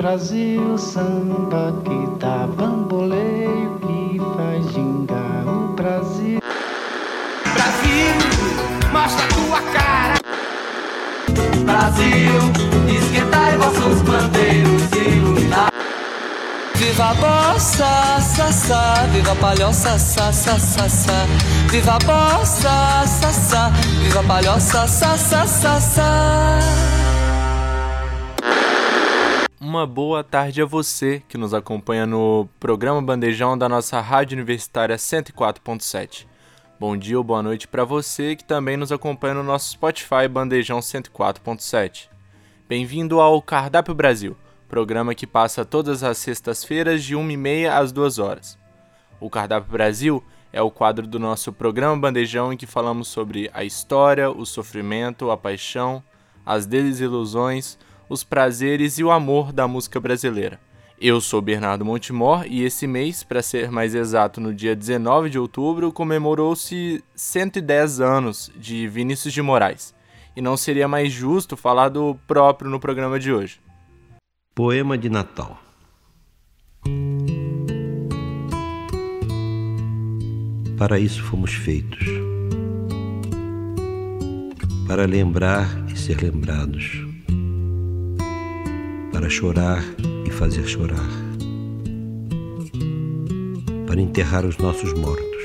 Brasil, samba que dá bamboleio, que faz gingar o Brasil. Brasil, mostra tua cara. Brasil, esquentai vossos bandeiros e iluminar. Viva a bossa, sa, sa, viva a palhoça, sa, sa, sa, sa. Viva a bossa, sa, sa, viva a palhoça, sa, sa, sa, sa. Uma boa tarde a você que nos acompanha no programa Bandejão da nossa Rádio Universitária 104.7. Bom dia ou boa noite para você que também nos acompanha no nosso Spotify Bandejão 104.7. Bem-vindo ao Cardápio Brasil, programa que passa todas as sextas-feiras de 1h30 às 2 horas. O Cardápio Brasil é o quadro do nosso programa Bandejão em que falamos sobre a história, o sofrimento, a paixão, as desilusões, os prazeres e o amor da música brasileira. Eu sou Bernardo Montemor e esse mês, para ser mais exato, no dia 19 de outubro, comemorou-se 110 anos de Vinícius de Moraes. E não seria mais justo falar do próprio no programa de hoje. Poema de Natal. Para isso fomos feitos. Para lembrar e ser lembrados para chorar e fazer chorar, para enterrar os nossos mortos.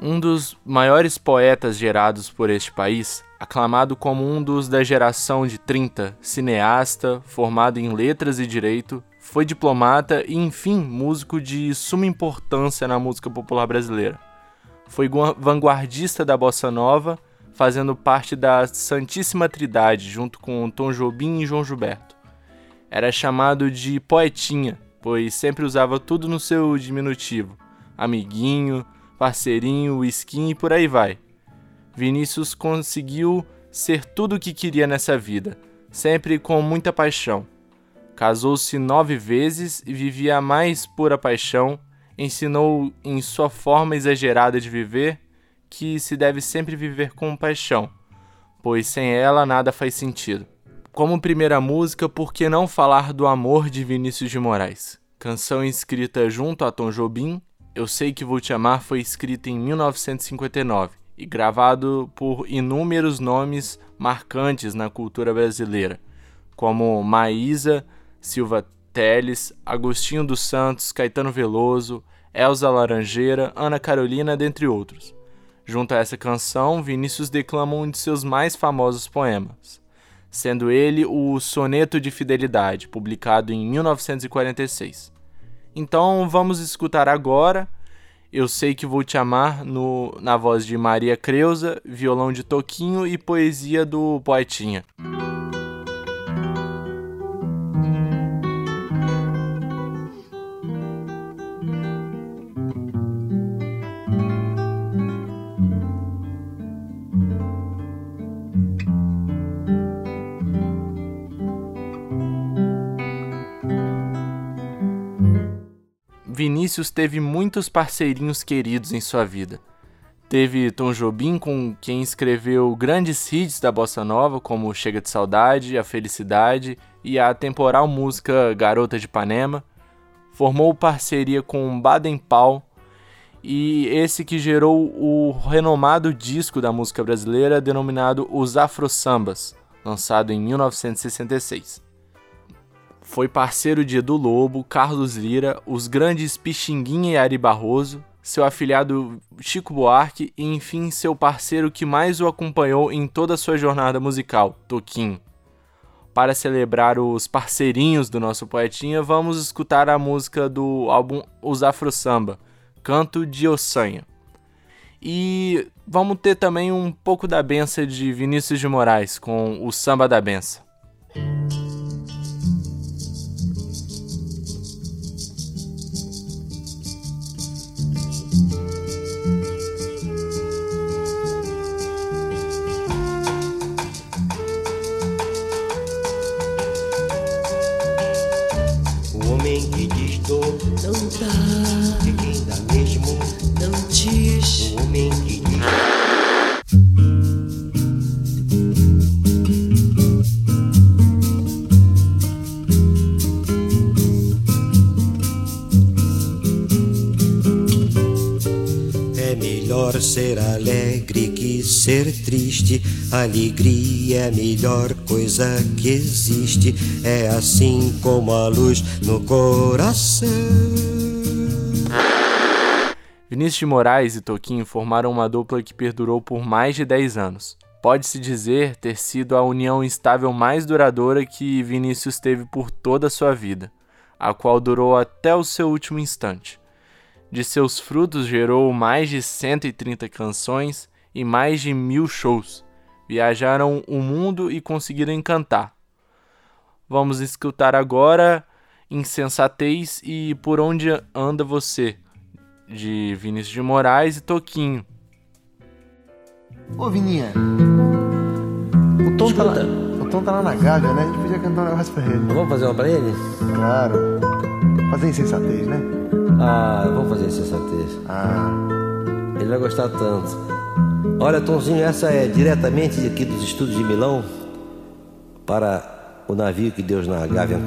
Um dos maiores poetas gerados por este país, aclamado como um dos da geração de 30, cineasta, formado em letras e direito, foi diplomata e, enfim, músico de suma importância na música popular brasileira. Foi vanguardista da bossa nova fazendo parte da Santíssima Trindade, junto com Tom Jobim e João Gilberto. Era chamado de poetinha, pois sempre usava tudo no seu diminutivo: amiguinho, parceirinho, skin e por aí vai. Vinícius conseguiu ser tudo o que queria nessa vida, sempre com muita paixão. Casou-se nove vezes e vivia a mais pura paixão, ensinou em sua forma exagerada de viver que se deve sempre viver com paixão, pois sem ela nada faz sentido. Como primeira música, por que não falar do amor de Vinícius de Moraes? Canção escrita junto a Tom Jobim, Eu Sei Que Vou Te Amar foi escrita em 1959 e gravado por inúmeros nomes marcantes na cultura brasileira, como Maísa, Silva Teles, Agostinho dos Santos, Caetano Veloso, Elza Laranjeira, Ana Carolina, dentre outros. Junto a essa canção, Vinícius declama um de seus mais famosos poemas, sendo ele o Soneto de Fidelidade, publicado em 1946. Então vamos escutar agora Eu Sei Que Vou Te Amar no, na voz de Maria Creuza, violão de Toquinho e poesia do Poetinha. Vinícius teve muitos parceirinhos queridos em sua vida. Teve Tom Jobim, com quem escreveu grandes hits da bossa nova, como Chega de Saudade, A Felicidade e a temporal música Garota de Ipanema. Formou parceria com Baden Powell e esse que gerou o renomado disco da música brasileira denominado Os Afro Sambas, lançado em 1966. Foi parceiro de Edu Lobo, Carlos Lira, os grandes Pixinguinha e Ari Barroso, seu afilhado Chico Buarque e, enfim, seu parceiro que mais o acompanhou em toda a sua jornada musical, Toquinho. Para celebrar os parceirinhos do nosso poetinha, vamos escutar a música do álbum Os Afro Samba, Canto de Ossanha. E vamos ter também um pouco da benção de Vinícius de Moraes com o Samba da Benção. Ser alegre que ser triste. Alegria é a melhor coisa que existe. É assim como a luz no coração. Vinícius de Moraes e Toquinho formaram uma dupla que perdurou por mais de 10 anos. Pode-se dizer ter sido a união estável mais duradoura que Vinícius teve por toda a sua vida, a qual durou até o seu último instante. De seus frutos gerou mais de 130 canções e mais de mil shows. Viajaram o mundo e conseguiram encantar. Vamos escutar agora Insensatez e Por Onde Anda Você, de Vinícius de Moraes e Toquinho. Ô Vininha, o Tom, tá lá, o Tom tá lá na Gávea, né? A gente podia cantar um negócio pra ele. Vamos fazer uma pra ele? Claro. Fazer insensatez, né? Ah, vamos fazer insensatez. Ah, Ele vai gostar tanto. Olha, Tomzinho, essa é diretamente aqui dos estúdios de Milão para o navio que Deus na Gávea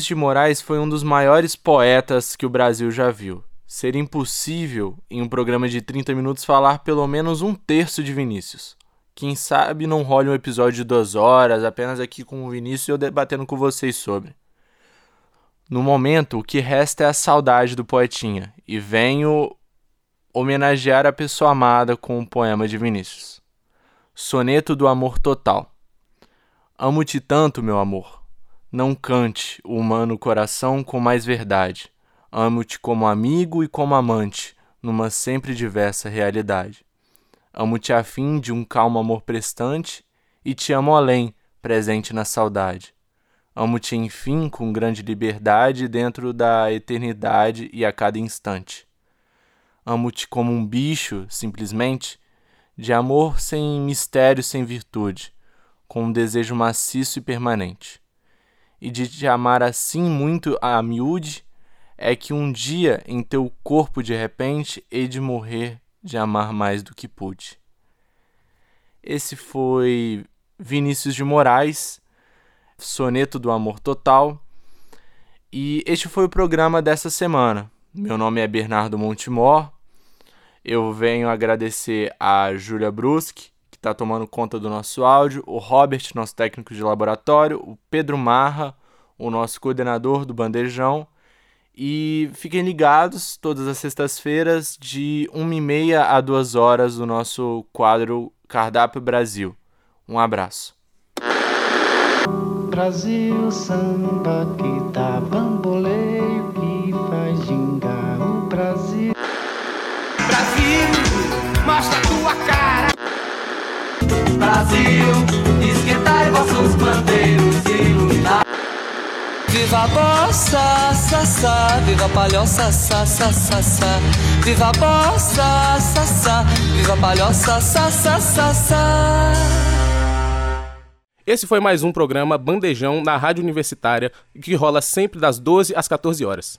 Vinícius de Moraes foi um dos maiores poetas que o Brasil já viu. Seria impossível, em um programa de 30 minutos, falar pelo menos um terço de Vinícius. Quem sabe não role um episódio de duas horas, apenas aqui com o Vinícius e eu debatendo com vocês sobre. No momento, o que resta é a saudade do poetinha, e venho homenagear a pessoa amada com o poema de Vinícius. Soneto do Amor Total. Amo-te tanto, meu amor. Não cante o humano coração com mais verdade. Amo-te como amigo e como amante, numa sempre diversa realidade. Amo-te a fim de um calmo amor prestante, e te amo além, presente na saudade. Amo-te, enfim, com grande liberdade dentro da eternidade e a cada instante. Amo-te como um bicho, simplesmente, de amor sem mistério, sem virtude, com um desejo maciço e permanente e de te amar assim muito a miúde, é que um dia em teu corpo de repente hei de morrer de amar mais do que pude. Esse foi Vinícius de Moraes, Soneto do Amor Total, e este foi o programa dessa semana. Meu nome é Bernardo Montemor. Eu venho agradecer a Júlia Bruschi, está tomando conta do nosso áudio, o Robert, nosso técnico de laboratório, o Pedro Marra, o nosso coordenador do Bandejão. E fiquem ligados todas as sextas-feiras, de 1h30 a 2 horas, do nosso quadro Cardápio Brasil. Um abraço. Brasil, samba que dá bamboleio, que faz gingar o Brasil. Brasil, mostra tua cara. Brasil, esquentai vossos bandeiros e iluminar. Viva a bossa, sa, sa, viva a palhoça, sa, sa, sa, sa. Viva a bossa, sa, sa, viva a palhoça, sa, sa, sa, sa. Esse foi mais um programa Bandejão na Rádio Universitária, que rola sempre das 12 às 14 horas.